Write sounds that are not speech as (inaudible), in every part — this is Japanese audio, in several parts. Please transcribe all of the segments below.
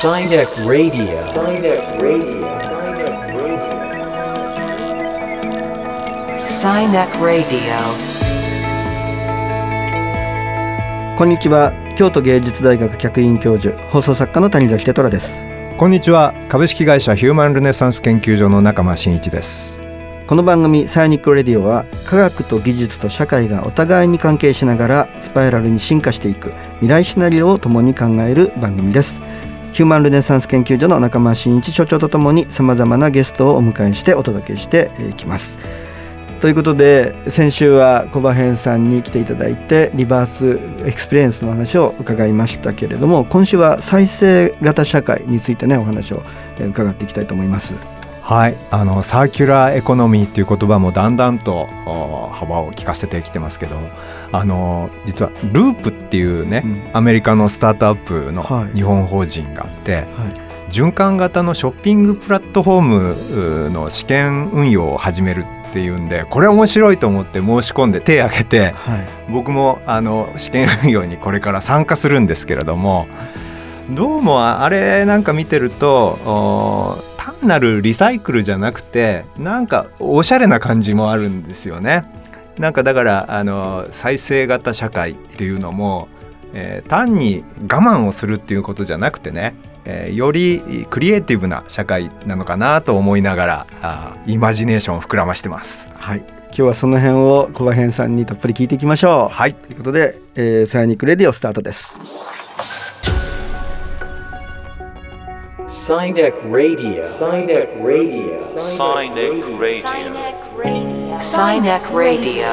Sinek Radio. Sinek Radio. Sinek Radio. こんにちは京都芸術大学客員教授放送作家の谷崎哲虎ですこんにちは株式会社ヒューマンルネサンス研究所の中間真一ですこの番組サイニックレディオは科学と技術と社会がお互いに関係しながらスパイラルに進化していく未来シナリオを共に考える番組ですヒューマンルネサンス研究所の中間真一所長とともにさまざまなゲストをお迎えしてお届けしていきますということで先週はこばへんさんに来ていただいて reverse experience の話を伺いましたけれども今週は再生型社会についてねお話を伺っていきたいと思います。はい。あのサーキュラーエコノミーっていう言葉もだんだんと幅を利かせてきてますけどあの実はループっていうね、うん、アメリカのスタートアップの日本法人があって、はい。はい循環型のショッピングプラットフォームの試験運用を始めるっていうんでこれ面白いと思って申し込んで手を挙げて、はい、僕もあの試験運用にこれから参加するんですけれどもどうもあれなんか見てると単なるリサイクルじゃなくてなんかおしゃれな感じもあるんですよね。なんかだからあの再生型社会っていうのも、えー、単に我慢をするっていうことじゃなくてねえー、よりクリエイティブな社会なのかなと思いながらあイマジネーションを膨らましてます。はい今日はその辺を小葉編さんにたっぷり聞いていきましょう。はいということで、えー、サイニックレディオスタートです。イネックラディ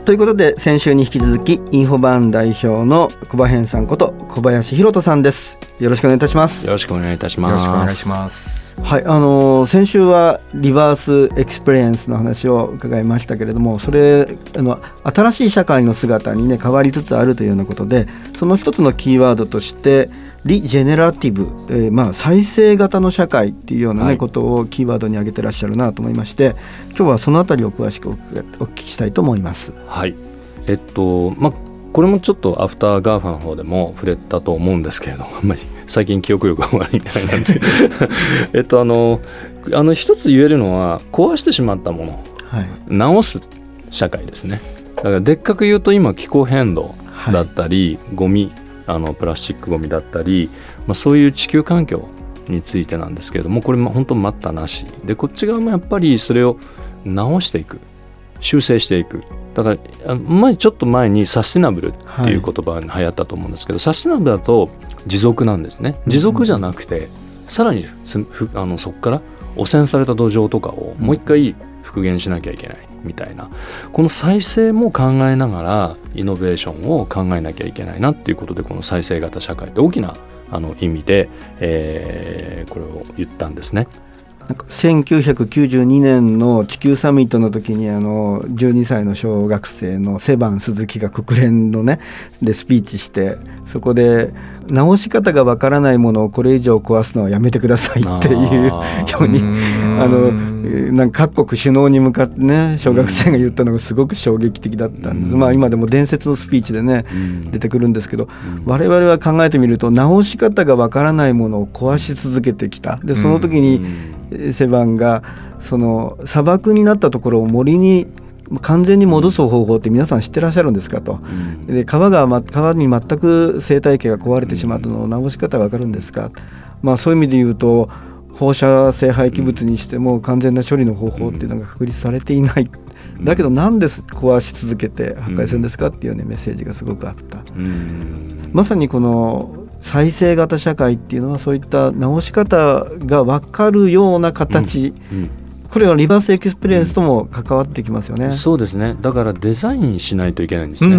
オということで先週に引き続きインフォバーン代表のこばへんさんこと小林弘人さんです。よろしくお願いいたします。よろしくお願いいたします。よろしくお願いしますはいあのー、先週は reverse experience の話を伺いましたけれどもそれあの新しい社会の姿にね変わりつつあるというようなことでその一つのキーワードとしてregenerative、えー、まあ再生型の社会っていうようなね、はい、ことをキーワードに挙げてらっしゃるなと思いまして今日はそのあたりを詳しくお聞きしたいと思います。はいえっとまあこれもちょっとアフター GAFA の方でも触れたと思うんですけれどあんまり最近記憶力が悪いみたいなんで。すけどえっとあのあの一つ言えるのは壊してしまったもの、はい、直す社会ですね。だからでっかく言うと今気候変動だったり、はい、ゴミあのプラスチックごみだったり、まあ、そういう地球環境についてなんですけれどもこれも本当待ったなし。でこっち側もやっぱりそれを直していく修正していく。だから前ちょっと前にサステナブルっていう言葉が流行ったと思うんですけど、はい、サステナブルだと持続なんですね。持続じゃなくて、さらにあのそこから汚染された土壌とかをもう一回復元しなきゃいけないみたいな。この再生も考えながらイノベーションを考えなきゃいけないなっていうことでこの再生型社会って大きなあの意味で、えー、これを言ったんですね。なんか1992年の地球サミットの時にあの12歳の小学生のセバン鈴木が国連のねでスピーチしてそこで直し方がわからないものをこれ以上壊すのはやめてくださいっていうように (laughs) あのなんか各国首脳に向かってね小学生が言ったのがすごく衝撃的だったんです、まあ、今でも伝説のスピーチでね出てくるんですけど我々は考えてみると直し方がわからないものを壊し続けてきた。でその時にセバンがその砂漠になったところを森に完全に戻す方法って皆さん知ってらっしゃるんですかと、で川が、ま、川に全く生態系が壊れてしまったのを直し方が分かるんですか、まあ、そういう意味で言うと放射性廃棄物にしても完全な処理の方法っていうのが確立されていない、だけどなんで壊し続けて破壊するんですかっていうねメッセージがすごくあった。まさにこの再生型社会っていうのはそういった直し方が分かるような形、うん。うん、これは reverse experience とも関わってきますよね、うん、そうですね。だからデザインしないといけないんですね、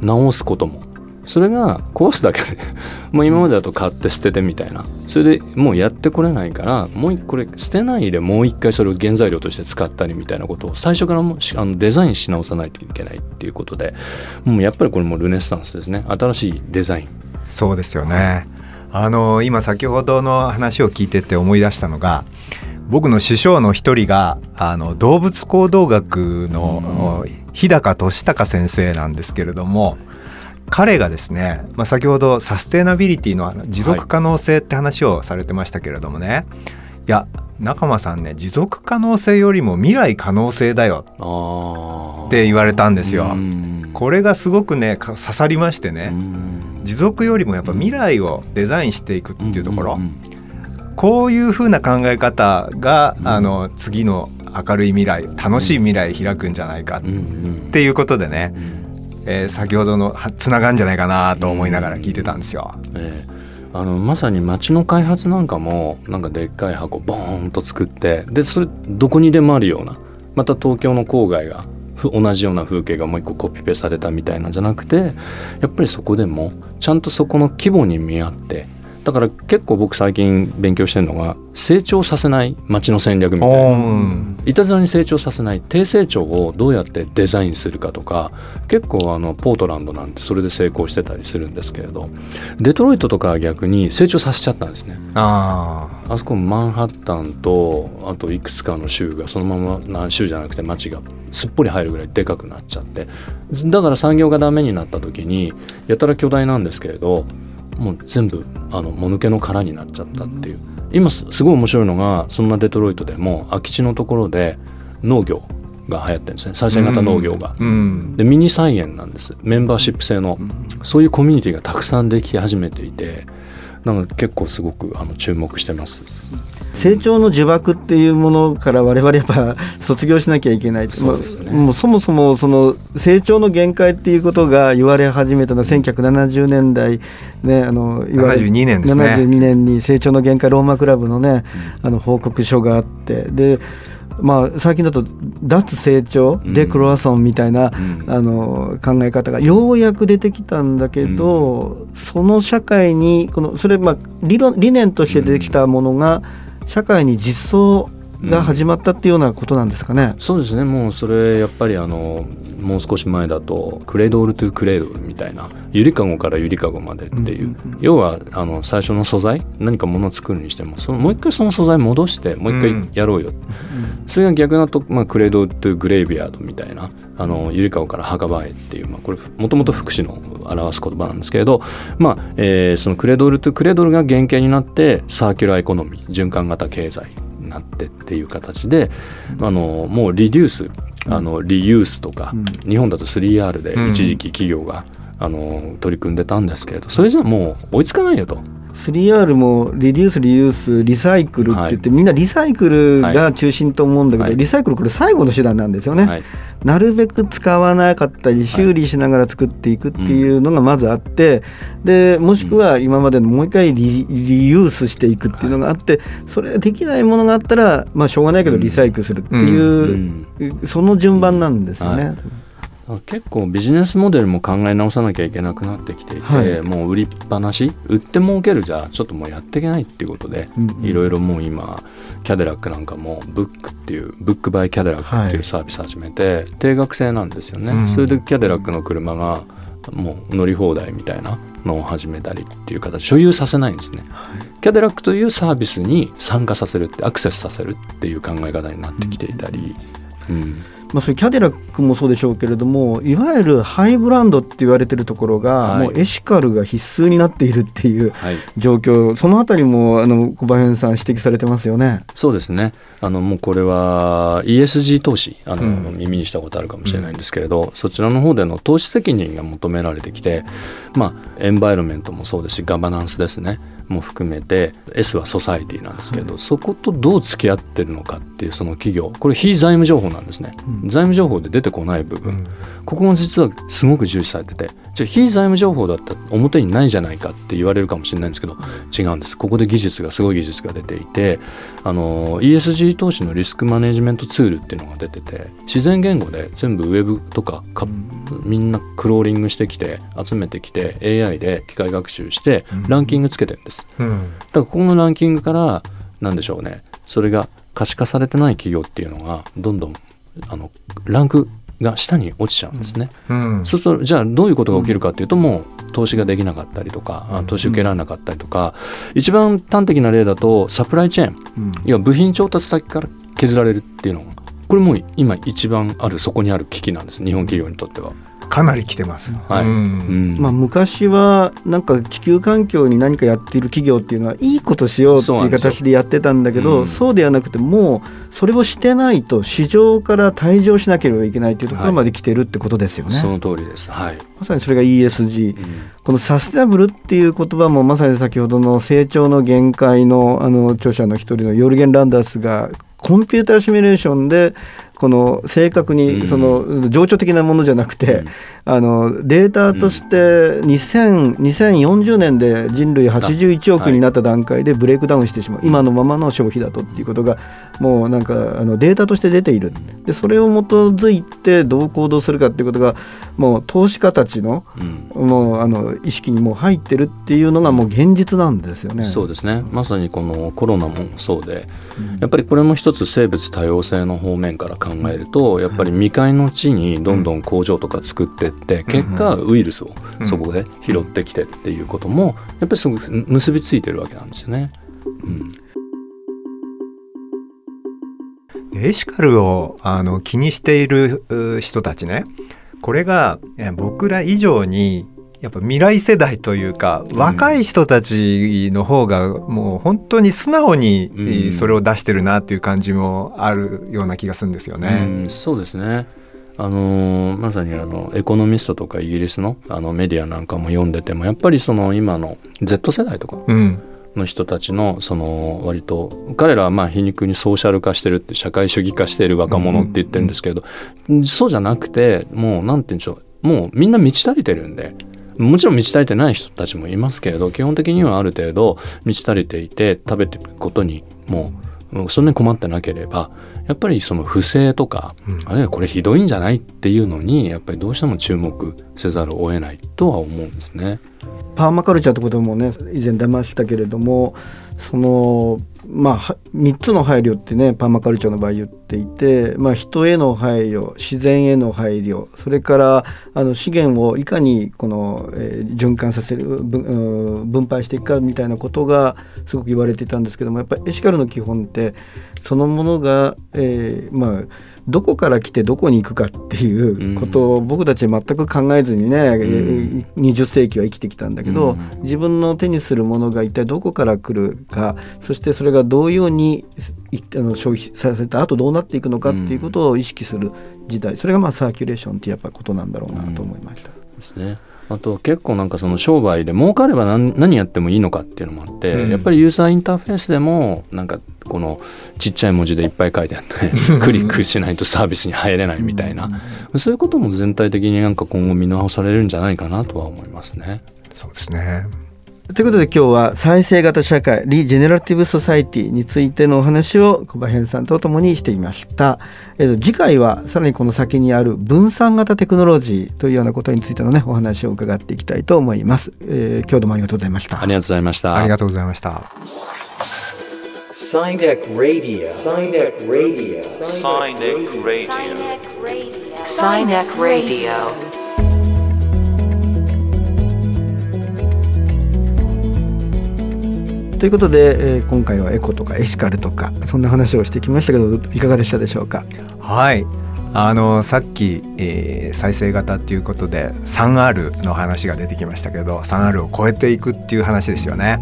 直すことも。それが壊すだけで。(laughs) もう今までだと買って捨ててみたいな。それでもうやってこれないからもうこれ捨てないでもう一回それを原材料として使ったりみたいなことを最初からもあのデザインし直さないといけないっていうことで。もうやっぱりこれもルネッサンスですね。新しいデザイン。そうですよね。あの今先ほどの話を聞いてて思い出したのが僕の師匠の一人があの動物行動学の日高俊孝先生なんですけれども彼がですね、まあ、先ほどサステナビリティの持続可能性って話をされてましたけれどもね、はい、いや中間さんね持続可能性よりも未来可能性だよって言われたんですよ。これがすごくね刺さりましてね持続よりもやっぱ未来をデザインしていくっていうところ、こういうふうな考え方が、あの次の明るい未来楽しい未来開くんじゃないかっていうことでね、えー、先ほどのつながるんじゃないかなと思いながら聞いてたんですよ。えーあのまさに街の開発なんかもなんかでっかい箱ボーンと作ってでそれどこにでもあるようなまた東京の郊外が同じような風景がもう一個コピペされたみたいなんじゃなくてやっぱりそこでもちゃんとそこの規模に見合ってだから結構僕最近勉強してるのが成長させない街の戦略みたいな。いたずらに成長させない低成長をどうやってデザインするかとか結構あのポートランドなんてそれで成功してたりするんですけれどデトロイトとかは逆に成長させちゃったんですね。ああそこマンハッタンとあといくつかの州がそのまま何州じゃなくて街がすっぽり入るぐらいでかくなっちゃって。だから産業がダメになった時にやたら巨大なんですけれどもう全部あのもぬけの殻になっちゃったっていう。今すごい面白いのがそんなデトロイトでも空き地のところで農業が流行ってるんですね。再生型農業が、うん、でミニ菜園なんです。メンバーシップ制の、そういうコミュニティがたくさんでき始めていてなんか結構すごくあの注目してます。成長の呪縛っていうものから我々やっぱ卒業しなきゃいけない。そうです、ね、もうそもそもその成長の限界っていうことが言われ始めたのは1970年代、ね、あの言われ72年ですね。72年に成長の限界ローマクラブのね、あの報告書があって。でまあ、最近だと脱成長、デクロワソンみたいな、あの考え方がようやく出てきたんだけど、その社会にこのそれまあ理論理念として出てきたものが、社会に実装が始まったっていうようなことなんですかね。うん、そうですね。もうそれやっぱりあのもう少し前だとクレードルトゥクレードルみたいなゆりかごからゆりかごまでっていう,、要はあの最初の素材何かものを作るにしてもそのもう一回その素材戻してもう一回やろうよ、うん、それが逆だと、まあ、 cradle to graveyard みたいなあのゆりかごから墓場へっていう、まあ、これもともと福祉の表す言葉なんですけれど、まあえー、その cradle to cradle が原型になってサーキュラーエコノミー循環型経済。になってっていう形で、あのもうリデュースあのリユースとか、日本だと 3R で一時期企業が、あの取り組んでたんですけれどそれじゃもう追いつかないよと。3R もリデュースリユースリサイクルって言って、はい、みんなリサイクルが中心と思うんだけど、はい、リサイクルこれ最後の手段なんですよね、はい、なるべく使わなかったり修理しながら作っていくっていうのがまずあって、でもしくは今までのもう一回リリユースしていくっていうのがあってそれができないものがあったらまあしょうがないけどリサイクルするっていう、その順番なんですよね。結構ビジネスモデルも考え直さなきゃいけなくなってきていて、はい、もう売りっぱなし売って儲けるじゃちょっともうやっていけないっていうことで、いろいろもう今キャデラックなんかもブックっていうブックバイキャデラックっていうサービス始めて、はい、定額制なんですよね、うん、それでキャデラックの車がもう乗り放題みたいなのを始めたりっていう形所有させないんですね、はい、キャデラックというサービスに参加させるってアクセスさせるっていう考え方になってきていたり、うん、うんまあ、そういうキャデラックもそうでしょうけれどもいわゆるハイブランドって言われてるところが、はい、もうエシカルが必須になっているっていう状況、はい、そのあたりもあの小林さん指摘されてますよね。そうですね。あのもうこれは ESG 投資あの、うん、耳にしたことあるかもしれないんですけれど、うん、そちらの方での投資責任が求められてきて、まあ、エンバイロメントもそうですしガバナンスですねも含めて S はソサイティなんですけど、うん、そことどう付き合ってるのかっていうその企業これ非財務情報なんですね、うん、財務情報で出てこない部分、うん、ここが実はすごく重視されててじゃあ非財務情報だったら表にないじゃないかって言われるかもしれないんですけど違うんです。ここで技術がすごい技術が出ていてあの ESG 投資のリスクマネジメントツールっていうのが出てて自然言語で全部ウェブとかみんなクローリングしてきて集めてきて AI で機械学習してランキングつけてるんです。うん、だからここのランキングから何でしょうね。それが可視化されてない企業っていうのがどんどんあのランクが下に落ちちゃうんですね。うん。うん、そうするとじゃあどういうことが起きるかっていうともう投資ができなかったりとか投資受けられなかったりとか、一番端的な例だとサプライチェーン、いや部品調達先から削られるっていうのがこれも今一番あるそこにある危機なんです日本企業にとっては。かなり来てます。はい。うん、まあ昔はなんか地球環境に何かやっている企業っていうのはいいことしようっていう形でやってたんだけど、そうではなくてもうそれをしてないと市場から退場しなければいけないっていうところまで来てるってことですよね。はい、その通りです。はい。まさにそれが ESG、うん、このサステナブルっていう言葉もまさに先ほどの成長の限界のあの著者の一人のヨルゲン・ランダースがコンピューターシミュレーションでこの正確にその情緒的なものじゃなくて、あのデータとして2000 2040年で人類81億になった段階でブレイクダウンしてしまう。今のままの消費だとっていうことがもうなんかあのデータとして出ている。でそれを基づいてどう行動するかっていうことがもう投資家たちの,、もうあの意識にも入ってるっていうのがもう現実なんですよね。そうですね。まさにこのコロナもそうで、やっぱりこれも一つ生物多様性の方面から考えるとやっぱり未開の地にどんどん工場とか作ってって結果ウイルスをそこで拾ってきてっていうこともやっぱりすごく結びついてるわけなんですよね。うん。エシカルをあの気にしている人たちね。これが僕ら以上にやっぱ未来世代というか、若い人たちの方がもう本当に素直にそれを出してるなっていう感じもあるような気がするんですよね。うん、そうですね。あのまさにあのエコノミストとかイギリスのあのメディアなんかも読んでてもやっぱりその今の Z 世代とかの人たちのその割と彼らはまあ皮肉にソーシャル化してるって社会主義化している若者って言ってるんですけど、そうじゃなくてもう何て言うんでしょう。もうみんな満ち足りてるんでもちろん満ち足りてない人たちもいますけれど基本的にはある程度満ち足りていて食べていくことにもうそんなに困ってなければやっぱりその不正とか、うん、あるいはこれひどいんじゃないっていうのにやっぱりどうしても注目せざるを得ないとは思うんですね。パーマカルチャーってこともね以前出ましたけれどもそのまあ3つの配慮ってねパーマカルチャーの場合言っていて、まあ、人への配慮自然への配慮それからあの資源をいかにこの、えー、循環させる分分配していくかみたいなことがすごく言われていたんですけどもやっぱりエシカルの基本ってそのものが、えー、まあどこから来てどこに行くかっていうことを僕たち全く考えずにね、うん、20世紀は生きてきたんだけど、うん、自分の手にするものが一体どこから来るかそしてそれがどういうようにあの消費させた後どうなっていくのかっていうことを意識する時代それがまあサーキュレーションってやっぱことなんだろうなと思いました。ですね。あと結構なんかその商売で儲かれば何何やってもいいのかっていうのもあって、うん、やっぱりユーザーインターフェースでもなんかこのちっちゃい文字でいっぱい書いてあって (laughs) クリックしないとサービスに入れないみたいな、うん、そういうことも全体的になんか今後見直されるんじゃないかなとは思いますね。そうですねということで今日は再生型社会リジェネラティブソサイティについてのお話を小林さんとともにしていました、えー、と次回はさらにこの先にある分散型テクノロジーというようなことについてのねお話を伺っていきたいと思います、えー、今日どうもありがとうございました。ありがとうございました。ありがとうございました。Sinek Radio. Sinek Radio. Sinek Radio ということで、えー、今回はエコとかエシカルとかそんな話をしてきましたけどいかがでしたでしょうか？はい。あのさっき、えー、再生型っていうことで 3R の話が出てきましたけど 3R を超えていくっていう話ですよね。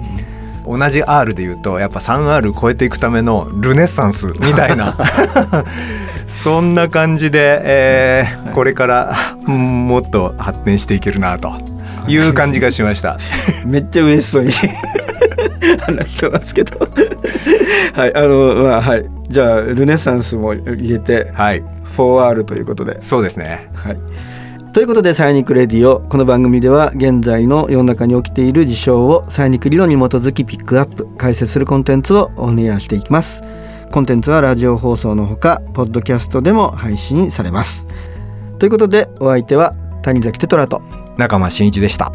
同じ R で言うとやっぱ 3R 超えていくためのルネッサンスみたいな (laughs) そんな感じで、えー、これからもっと発展していけるなという感じがしました。めっちゃ嬉しそうに (laughs) 話してますけど。(laughs) はいあのまあはい。じゃあルネサンスも入れて、はい、4R ということで。そうですね。はい。ということでサイニックレディオ。この番組では現在の世の中に起きている事象をサイニック理論に基づきピックアップ解説するコンテンツをオンエアしていきます。コンテンツはラジオ放送のほかポッドキャストでも配信されます。ということでお相手は谷崎テトラと中間真一でした